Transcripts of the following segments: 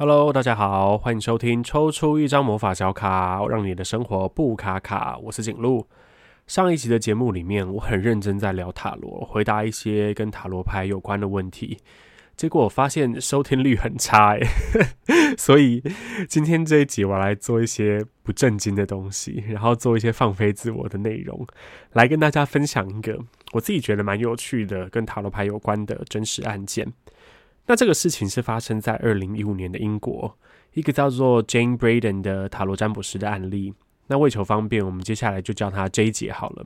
Hello，大家好，欢迎收听抽出一张魔法小卡，让你的生活不卡卡。我是景路。上一集的节目里面，我很认真在聊塔罗，回答一些跟塔罗牌有关的问题。结果我发现收听率很差，哎，所以今天这一集我来做一些不正经的东西，然后做一些放飞自我的内容，来跟大家分享一个我自己觉得蛮有趣的跟塔罗牌有关的真实案件。那这个事情是发生在二零一五年的英国，一个叫做 Jane Braden 的塔罗占卜师的案例。那为求方便，我们接下来就叫她 J 姐好了。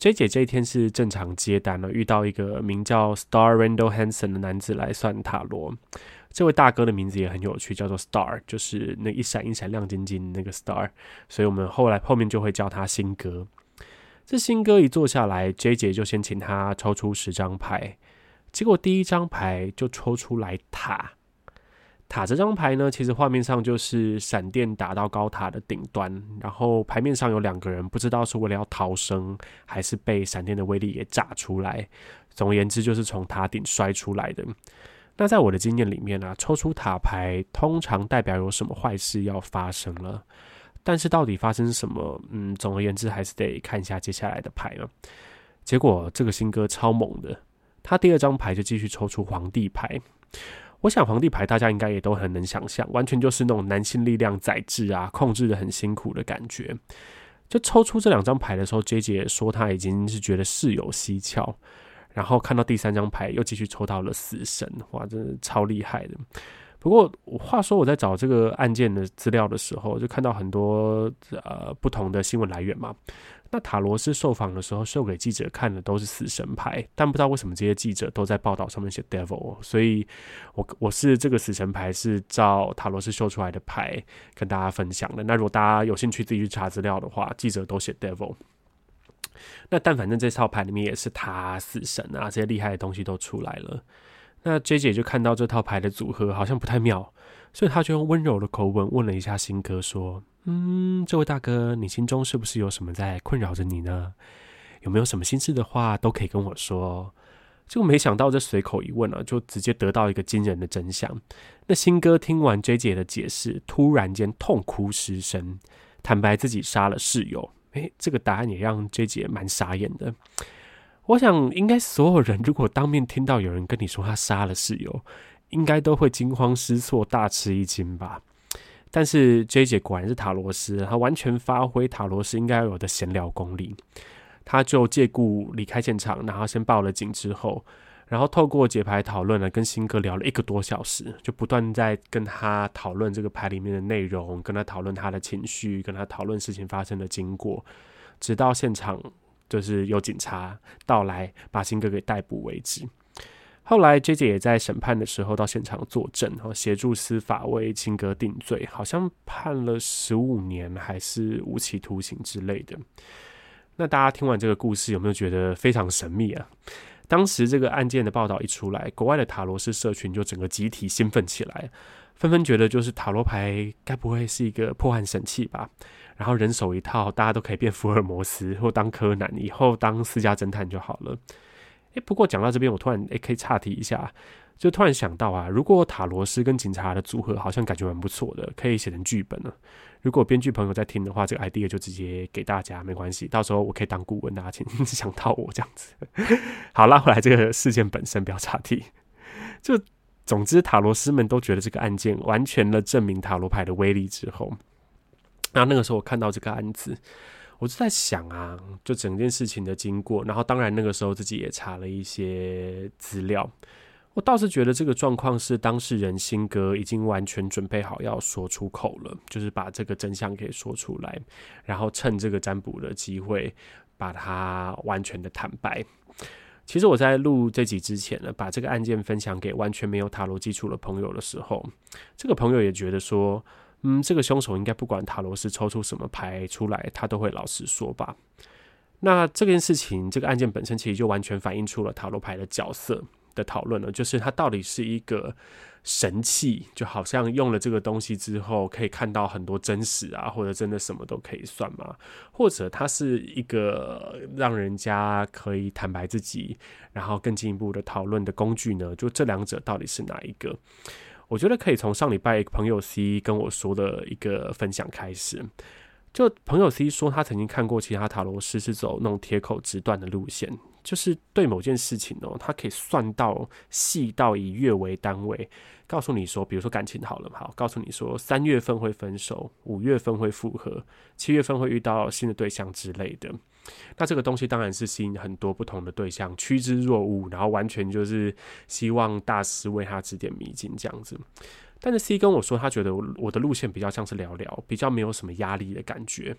J 姐这一天是正常接单了，遇到一个名叫 Star Randall Hansen 的男子来算塔罗。这位大哥的名字也很有趣，叫做 Star，就是那一闪一闪亮晶晶那个 Star。所以我们后来后面就会叫他新哥。这新哥一坐下来，J 姐就先请他抽出十张牌。结果第一张牌就抽出来塔，塔这张牌呢，其实画面上就是闪电打到高塔的顶端，然后牌面上有两个人，不知道是为了要逃生，还是被闪电的威力给炸出来。总而言之，就是从塔顶摔出来的。那在我的经验里面啊，抽出塔牌通常代表有什么坏事要发生了，但是到底发生什么？嗯，总而言之，还是得看一下接下来的牌了。结果这个新哥超猛的。他第二张牌就继续抽出皇帝牌，我想皇帝牌大家应该也都很能想象，完全就是那种男性力量宰制啊，控制的很辛苦的感觉。就抽出这两张牌的时候，J 姐说他已经是觉得事有蹊跷，然后看到第三张牌又继续抽到了死神，哇，真的超厉害的。不过话说我在找这个案件的资料的时候，就看到很多呃不同的新闻来源嘛。那塔罗斯受访的时候，秀给记者看的都是死神牌，但不知道为什么这些记者都在报道上面写 devil，所以我我是这个死神牌是照塔罗斯秀出来的牌跟大家分享的。那如果大家有兴趣自己去查资料的话，记者都写 devil。那但反正这套牌里面也是他死神啊，这些厉害的东西都出来了。那 J 姐就看到这套牌的组合好像不太妙，所以她就用温柔的口吻问了一下新哥说。嗯，这位大哥，你心中是不是有什么在困扰着你呢？有没有什么心事的话都可以跟我说。就没想到这随口一问啊，就直接得到一个惊人的真相。那新哥听完 J 姐的解释，突然间痛哭失声，坦白自己杀了室友。诶，这个答案也让 J 姐蛮傻眼的。我想，应该所有人如果当面听到有人跟你说他杀了室友，应该都会惊慌失措，大吃一惊吧。但是 J 姐果然是塔罗斯，她完全发挥塔罗斯应该有的闲聊功力。她就借故离开现场，然后先报了警之后，然后透过解牌讨论呢，跟新哥聊了一个多小时，就不断在跟他讨论这个牌里面的内容，跟他讨论他的情绪，跟他讨论事情发生的经过，直到现场就是有警察到来把新哥给逮捕为止。后来，J 姐也在审判的时候到现场作证，然后协助司法为新哥定罪，好像判了十五年还是无期徒刑之类的。那大家听完这个故事，有没有觉得非常神秘啊？当时这个案件的报道一出来，国外的塔罗师社群就整个集体兴奋起来，纷纷觉得就是塔罗牌该不会是一个破案神器吧？然后人手一套，大家都可以变福尔摩斯 或当柯南，以后当私家侦探就好了。诶，不过讲到这边，我突然诶可以岔题一下，就突然想到啊，如果塔罗师跟警察的组合好像感觉蛮不错的，可以写成剧本呢。如果编剧朋友在听的话，这个 idea 就直接给大家，没关系，到时候我可以当顾问，大家请 想到我这样子。好，拉回来这个事件本身，不要岔题。就总之，塔罗斯们都觉得这个案件完全了证明塔罗牌的威力之后，那那个时候我看到这个案子。我就在想啊，就整件事情的经过，然后当然那个时候自己也查了一些资料。我倒是觉得这个状况是当事人新哥已经完全准备好要说出口了，就是把这个真相给说出来，然后趁这个占卜的机会把它完全的坦白。其实我在录这集之前呢，把这个案件分享给完全没有塔罗基础的朋友的时候，这个朋友也觉得说。嗯，这个凶手应该不管塔罗斯抽出什么牌出来，他都会老实说吧？那这件事情，这个案件本身其实就完全反映出了塔罗牌的角色的讨论了，就是它到底是一个神器，就好像用了这个东西之后可以看到很多真实啊，或者真的什么都可以算吗？或者它是一个让人家可以坦白自己，然后更进一步的讨论的工具呢？就这两者到底是哪一个？我觉得可以从上礼拜朋友 C 跟我说的一个分享开始。就朋友 C 说，他曾经看过其他塔罗师是走那种铁口直断的路线，就是对某件事情哦，他可以算到细到以月为单位，告诉你说，比如说感情好了，好，告诉你说三月份会分手，五月份会复合，七月份会遇到新的对象之类的。那这个东西当然是吸引很多不同的对象趋之若鹜，然后完全就是希望大师为他指点迷津这样子。但是 C 跟我说，他觉得我的路线比较像是聊聊，比较没有什么压力的感觉。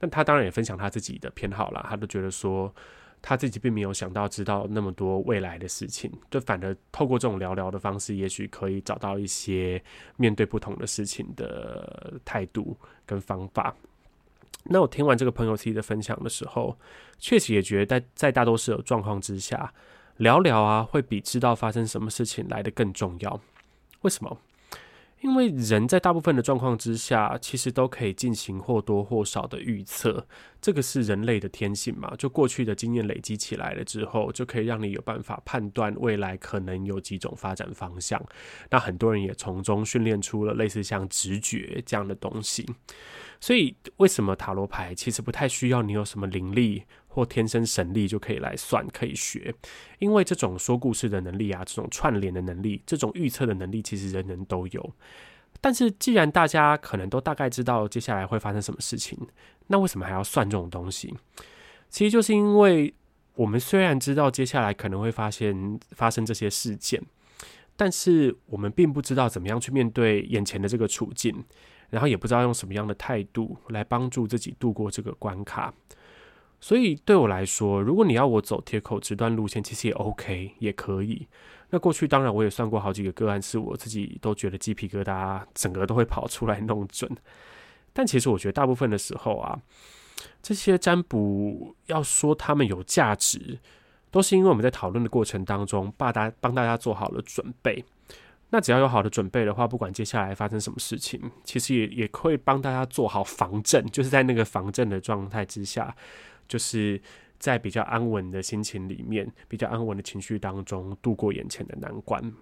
那他当然也分享他自己的偏好啦，他都觉得说他自己并没有想到知道那么多未来的事情，就反而透过这种聊聊的方式，也许可以找到一些面对不同的事情的态度跟方法。那我听完这个朋友 C 的分享的时候，确实也觉得在在大多数的状况之下，聊聊啊会比知道发生什么事情来得更重要。为什么？因为人在大部分的状况之下，其实都可以进行或多或少的预测，这个是人类的天性嘛。就过去的经验累积起来了之后，就可以让你有办法判断未来可能有几种发展方向。那很多人也从中训练出了类似像直觉这样的东西。所以，为什么塔罗牌其实不太需要你有什么灵力或天生神力就可以来算、可以学？因为这种说故事的能力啊，这种串联的能力，这种预测的能力，其实人人都有。但是，既然大家可能都大概知道接下来会发生什么事情，那为什么还要算这种东西？其实就是因为我们虽然知道接下来可能会发现发生这些事件，但是我们并不知道怎么样去面对眼前的这个处境。然后也不知道用什么样的态度来帮助自己度过这个关卡，所以对我来说，如果你要我走铁口直断路线，其实也 OK，也可以。那过去当然我也算过好几个个案，是我自己都觉得鸡皮疙瘩，整个都会跑出来弄准。但其实我觉得大部分的时候啊，这些占卜要说他们有价值，都是因为我们在讨论的过程当中，把大帮大家做好了准备。那只要有好的准备的话，不管接下来发生什么事情，其实也也会帮大家做好防震，就是在那个防震的状态之下，就是在比较安稳的心情里面，比较安稳的情绪当中度过眼前的难关。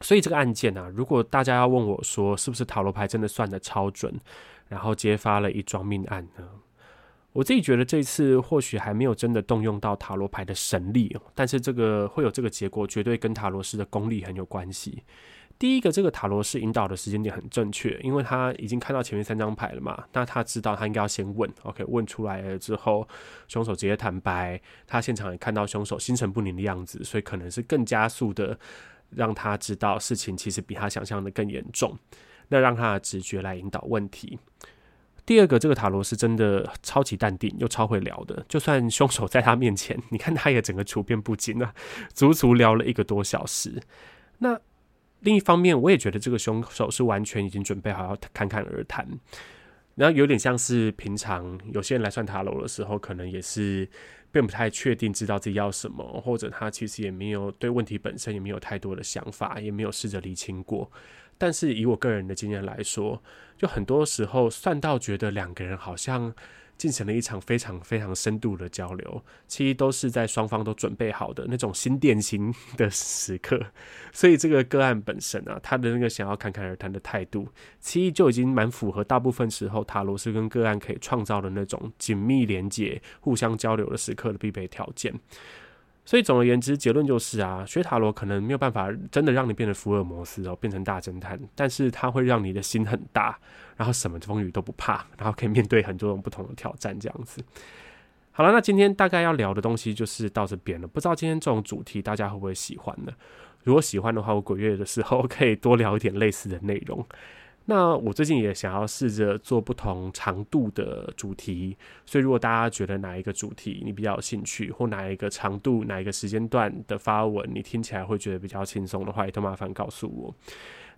所以这个案件啊，如果大家要问我说，是不是塔罗牌真的算得超准，然后揭发了一桩命案呢？我自己觉得这次或许还没有真的动用到塔罗牌的神力，但是这个会有这个结果，绝对跟塔罗师的功力很有关系。第一个，这个塔罗师引导的时间点很正确，因为他已经看到前面三张牌了嘛，那他知道他应该要先问，OK，问出来了之后，凶手直接坦白，他现场也看到凶手心神不宁的样子，所以可能是更加速的让他知道事情其实比他想象的更严重，那让他的直觉来引导问题。第二个，这个塔罗是真的超级淡定又超会聊的，就算凶手在他面前，你看他也整个处变不惊啊，足足聊了一个多小时。那另一方面，我也觉得这个凶手是完全已经准备好要侃侃而谈，然后有点像是平常有些人来算塔罗的时候，可能也是并不太确定知道自己要什么，或者他其实也没有对问题本身也没有太多的想法，也没有试着厘清过。但是以我个人的经验来说，就很多时候算到觉得两个人好像进行了一场非常非常深度的交流，其实都是在双方都准备好的那种心电心的时刻。所以这个个案本身啊，他的那个想要侃侃而谈的态度，其实就已经蛮符合大部分时候塔罗斯跟个案可以创造的那种紧密连接、互相交流的时刻的必备条件。所以总而言之，结论就是啊，学塔罗可能没有办法真的让你变得福尔摩斯哦，变成大侦探，但是它会让你的心很大，然后什么风雨都不怕，然后可以面对很多种不同的挑战，这样子。好了，那今天大概要聊的东西就是到这边了，不知道今天这种主题大家会不会喜欢呢？如果喜欢的话，我鬼月的时候可以多聊一点类似的内容。那我最近也想要试着做不同长度的主题，所以如果大家觉得哪一个主题你比较有兴趣，或哪一个长度、哪一个时间段的发文你听起来会觉得比较轻松的话，也都麻烦告诉我。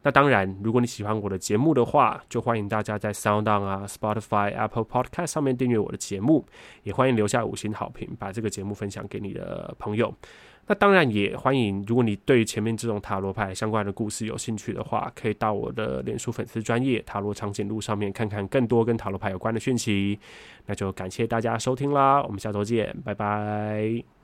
那当然，如果你喜欢我的节目的话，就欢迎大家在 SoundOn 啊、Spotify、Apple Podcast 上面订阅我的节目，也欢迎留下五星好评，把这个节目分享给你的朋友。那当然也欢迎，如果你对前面这种塔罗牌相关的故事有兴趣的话，可以到我的脸书粉丝专页塔罗长颈鹿上面看看更多跟塔罗牌有关的讯息。那就感谢大家收听啦，我们下周见，拜拜。